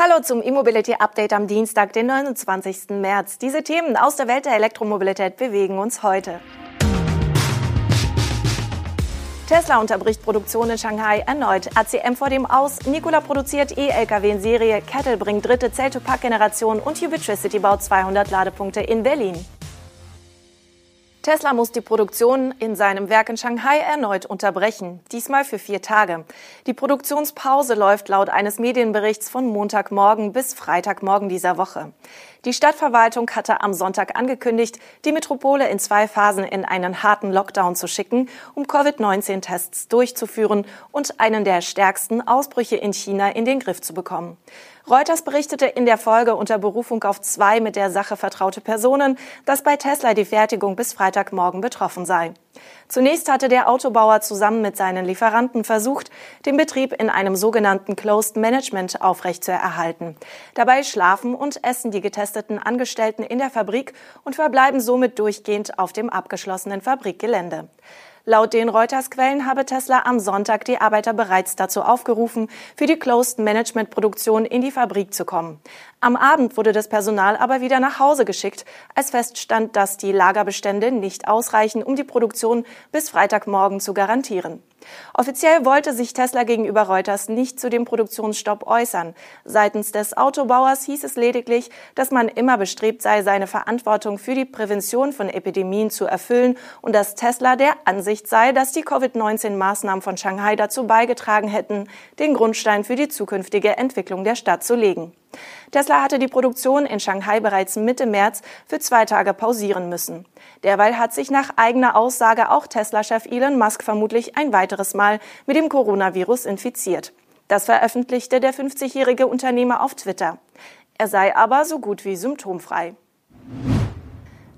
Hallo zum E-Mobility Update am Dienstag, den 29. März. Diese Themen aus der Welt der Elektromobilität bewegen uns heute. Tesla unterbricht Produktion in Shanghai erneut. ACM vor dem Aus. Nikola produziert E-Lkw in Serie. Kettle bringt dritte Cell-to-Pack-Generation und Ubitricity baut 200 Ladepunkte in Berlin. Tesla muss die Produktion in seinem Werk in Shanghai erneut unterbrechen, diesmal für vier Tage. Die Produktionspause läuft laut eines Medienberichts von Montagmorgen bis Freitagmorgen dieser Woche. Die Stadtverwaltung hatte am Sonntag angekündigt, die Metropole in zwei Phasen in einen harten Lockdown zu schicken, um Covid-19-Tests durchzuführen und einen der stärksten Ausbrüche in China in den Griff zu bekommen. Reuters berichtete in der Folge unter Berufung auf zwei mit der Sache vertraute Personen, dass bei Tesla die Fertigung bis Freitagmorgen betroffen sei. Zunächst hatte der Autobauer zusammen mit seinen Lieferanten versucht, den Betrieb in einem sogenannten Closed Management aufrechtzuerhalten. Dabei schlafen und essen die getesteten Angestellten in der Fabrik und verbleiben somit durchgehend auf dem abgeschlossenen Fabrikgelände. Laut den Reuters-Quellen habe Tesla am Sonntag die Arbeiter bereits dazu aufgerufen, für die Closed Management Produktion in die Fabrik zu kommen. Am Abend wurde das Personal aber wieder nach Hause geschickt, als feststand, dass die Lagerbestände nicht ausreichen, um die Produktion bis Freitagmorgen zu garantieren. Offiziell wollte sich Tesla gegenüber Reuters nicht zu dem Produktionsstopp äußern. Seitens des Autobauers hieß es lediglich, dass man immer bestrebt sei, seine Verantwortung für die Prävention von Epidemien zu erfüllen und dass Tesla der Ansicht sei, dass die Covid-19-Maßnahmen von Shanghai dazu beigetragen hätten, den Grundstein für die zukünftige Entwicklung der Stadt zu legen. Tesla hatte die Produktion in Shanghai bereits Mitte März für zwei Tage pausieren müssen. Derweil hat sich nach eigener Aussage auch Tesla-Chef Elon Musk vermutlich ein weiteres Mal mit dem Coronavirus infiziert. Das veröffentlichte der 50-jährige Unternehmer auf Twitter. Er sei aber so gut wie symptomfrei.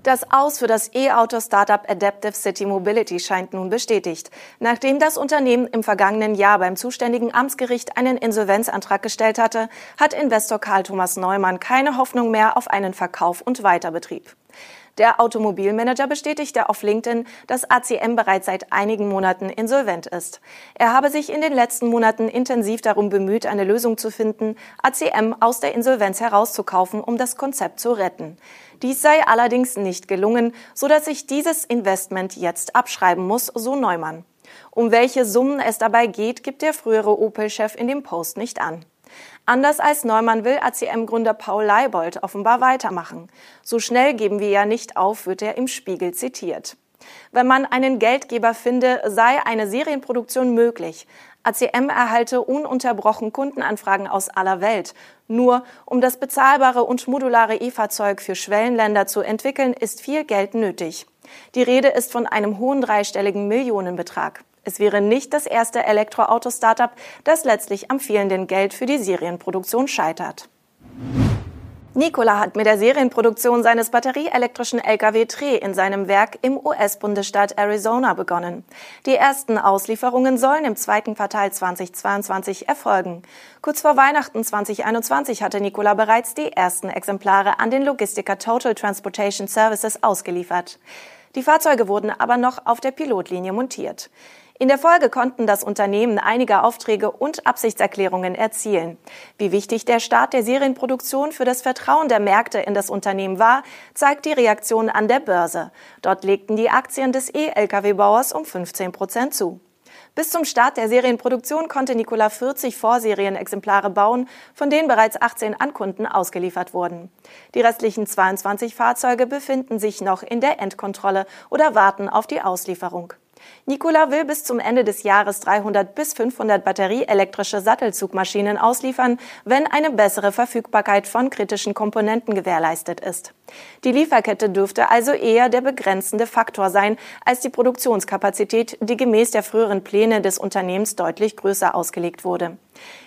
Das Aus für das E-Auto-Startup Adaptive City Mobility scheint nun bestätigt. Nachdem das Unternehmen im vergangenen Jahr beim zuständigen Amtsgericht einen Insolvenzantrag gestellt hatte, hat Investor Karl Thomas Neumann keine Hoffnung mehr auf einen Verkauf und Weiterbetrieb. Der Automobilmanager bestätigte auf LinkedIn, dass ACM bereits seit einigen Monaten insolvent ist. Er habe sich in den letzten Monaten intensiv darum bemüht, eine Lösung zu finden, ACM aus der Insolvenz herauszukaufen, um das Konzept zu retten. Dies sei allerdings nicht gelungen, so dass sich dieses Investment jetzt abschreiben muss, so Neumann. Um welche Summen es dabei geht, gibt der frühere Opel-Chef in dem Post nicht an. Anders als Neumann will ACM-Gründer Paul Leibold offenbar weitermachen. So schnell geben wir ja nicht auf, wird er im Spiegel zitiert. Wenn man einen Geldgeber finde, sei eine Serienproduktion möglich. ACM erhalte ununterbrochen Kundenanfragen aus aller Welt. Nur um das bezahlbare und modulare E-Fahrzeug für Schwellenländer zu entwickeln, ist viel Geld nötig. Die Rede ist von einem hohen dreistelligen Millionenbetrag. Es wäre nicht das erste Elektroauto-Startup, das letztlich am fehlenden Geld für die Serienproduktion scheitert. Nikola hat mit der Serienproduktion seines batterieelektrischen Lkw Tre in seinem Werk im US-Bundesstaat Arizona begonnen. Die ersten Auslieferungen sollen im zweiten Quartal 2022 erfolgen. Kurz vor Weihnachten 2021 hatte Nikola bereits die ersten Exemplare an den Logistiker Total Transportation Services ausgeliefert. Die Fahrzeuge wurden aber noch auf der Pilotlinie montiert. In der Folge konnten das Unternehmen einige Aufträge und Absichtserklärungen erzielen. Wie wichtig der Start der Serienproduktion für das Vertrauen der Märkte in das Unternehmen war, zeigt die Reaktion an der Börse. Dort legten die Aktien des E-Lkw-Bauers um 15 Prozent zu. Bis zum Start der Serienproduktion konnte Nikola 40 Vorserienexemplare bauen, von denen bereits 18 an Kunden ausgeliefert wurden. Die restlichen 22 Fahrzeuge befinden sich noch in der Endkontrolle oder warten auf die Auslieferung. Nikola will bis zum Ende des Jahres 300 bis 500 batterieelektrische Sattelzugmaschinen ausliefern, wenn eine bessere Verfügbarkeit von kritischen Komponenten gewährleistet ist. Die Lieferkette dürfte also eher der begrenzende Faktor sein als die Produktionskapazität, die gemäß der früheren Pläne des Unternehmens deutlich größer ausgelegt wurde.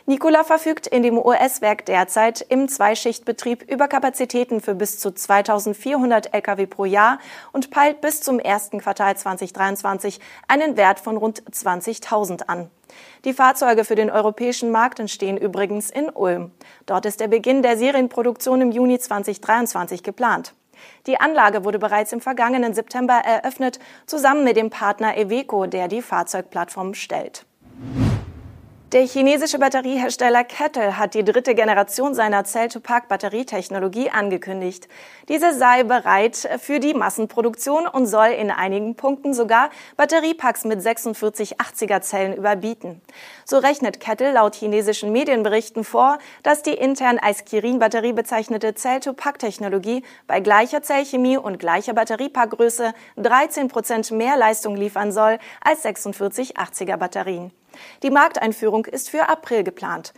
Nikola verfügt in dem US-Werk derzeit im Zweischichtbetrieb über Kapazitäten für bis zu 2400 Lkw pro Jahr und peilt bis zum ersten Quartal 2023 einen Wert von rund 20.000 an. Die Fahrzeuge für den europäischen Markt entstehen übrigens in Ulm. Dort ist der Beginn der Serienproduktion im Juni 2023 geplant. Die Anlage wurde bereits im vergangenen September eröffnet, zusammen mit dem Partner Eveco, der die Fahrzeugplattform stellt. Der chinesische Batteriehersteller Kettle hat die dritte Generation seiner Cell-to-Pack-Batterietechnologie angekündigt. Diese sei bereit für die Massenproduktion und soll in einigen Punkten sogar Batteriepacks mit 4680er Zellen überbieten. So rechnet Kettle laut chinesischen Medienberichten vor, dass die intern als Kirin-Batterie bezeichnete Cell-to-Pack-Technologie bei gleicher Zellchemie und gleicher Batteriepackgröße 13 Prozent mehr Leistung liefern soll als 4680er Batterien. Die Markteinführung ist für April geplant.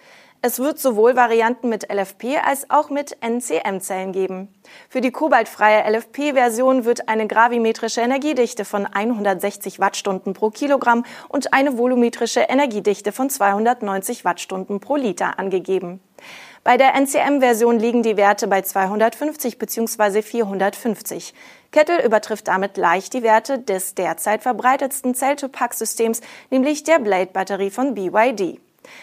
Es wird sowohl Varianten mit LFP als auch mit NCM-Zellen geben. Für die kobaltfreie LFP-Version wird eine gravimetrische Energiedichte von 160 Wattstunden pro Kilogramm und eine volumetrische Energiedichte von 290 Wattstunden pro Liter angegeben. Bei der NCM-Version liegen die Werte bei 250 bzw. 450. Kettle übertrifft damit leicht die Werte des derzeit verbreitetsten Cell-to-Pack-Systems, nämlich der Blade-Batterie von BYD.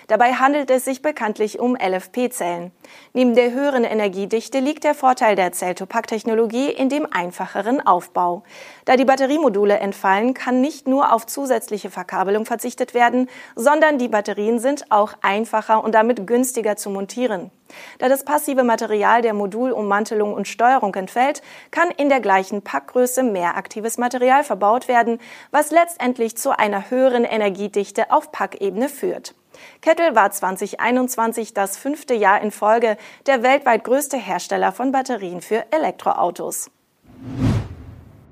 Dabei handelt es sich bekanntlich um LFP-Zellen. Neben der höheren Energiedichte liegt der Vorteil der Cell-to-Pack-Technologie in dem einfacheren Aufbau. Da die Batteriemodule entfallen, kann nicht nur auf zusätzliche Verkabelung verzichtet werden, sondern die Batterien sind auch einfacher und damit günstiger zu montieren. Da das passive Material der Modulummantelung und Steuerung entfällt, kann in der gleichen Packgröße mehr aktives Material verbaut werden, was letztendlich zu einer höheren Energiedichte auf Packebene führt. Kettle war 2021 das fünfte Jahr in Folge der weltweit größte Hersteller von Batterien für Elektroautos.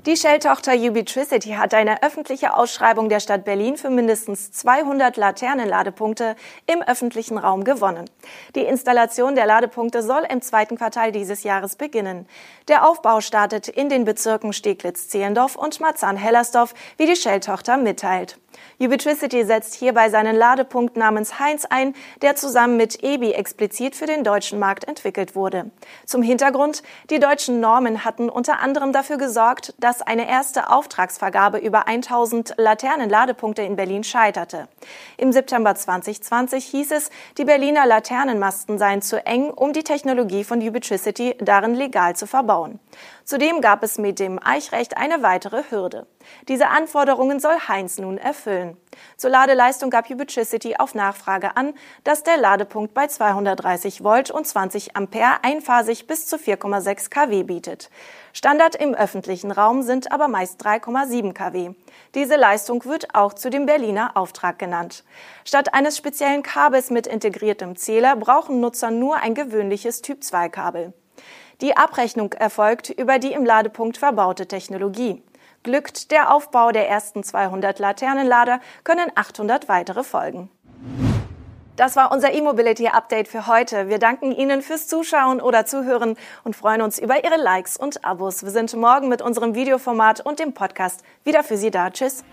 Die Shell-Tochter Ubitricity hat eine öffentliche Ausschreibung der Stadt Berlin für mindestens 200 Laternenladepunkte im öffentlichen Raum gewonnen. Die Installation der Ladepunkte soll im zweiten Quartal dieses Jahres beginnen. Der Aufbau startet in den Bezirken Steglitz-Zehlendorf und Marzahn-Hellersdorf, wie die Shell-Tochter mitteilt. Ubitricity setzt hierbei seinen Ladepunkt namens Heinz ein, der zusammen mit EBI explizit für den deutschen Markt entwickelt wurde. Zum Hintergrund, die deutschen Normen hatten unter anderem dafür gesorgt, dass eine erste Auftragsvergabe über 1000 Laternenladepunkte in Berlin scheiterte. Im September 2020 hieß es, die Berliner Laternenmasten seien zu eng, um die Technologie von Ubitricity darin legal zu verbauen. Zudem gab es mit dem Eichrecht eine weitere Hürde. Diese Anforderungen soll Heinz nun erfüllen. Zur Ladeleistung gab Ubitricity auf Nachfrage an, dass der Ladepunkt bei 230 Volt und 20 Ampere einphasig bis zu 4,6 kW bietet. Standard im öffentlichen Raum sind aber meist 3,7 kW. Diese Leistung wird auch zu dem Berliner Auftrag genannt. Statt eines speziellen Kabels mit integriertem Zähler brauchen Nutzer nur ein gewöhnliches Typ-2-Kabel. Die Abrechnung erfolgt über die im Ladepunkt verbaute Technologie. Glückt der Aufbau der ersten 200 Laternenlader, können 800 weitere folgen. Das war unser E-Mobility Update für heute. Wir danken Ihnen fürs Zuschauen oder Zuhören und freuen uns über Ihre Likes und Abos. Wir sind morgen mit unserem Videoformat und dem Podcast wieder für Sie da. Tschüss.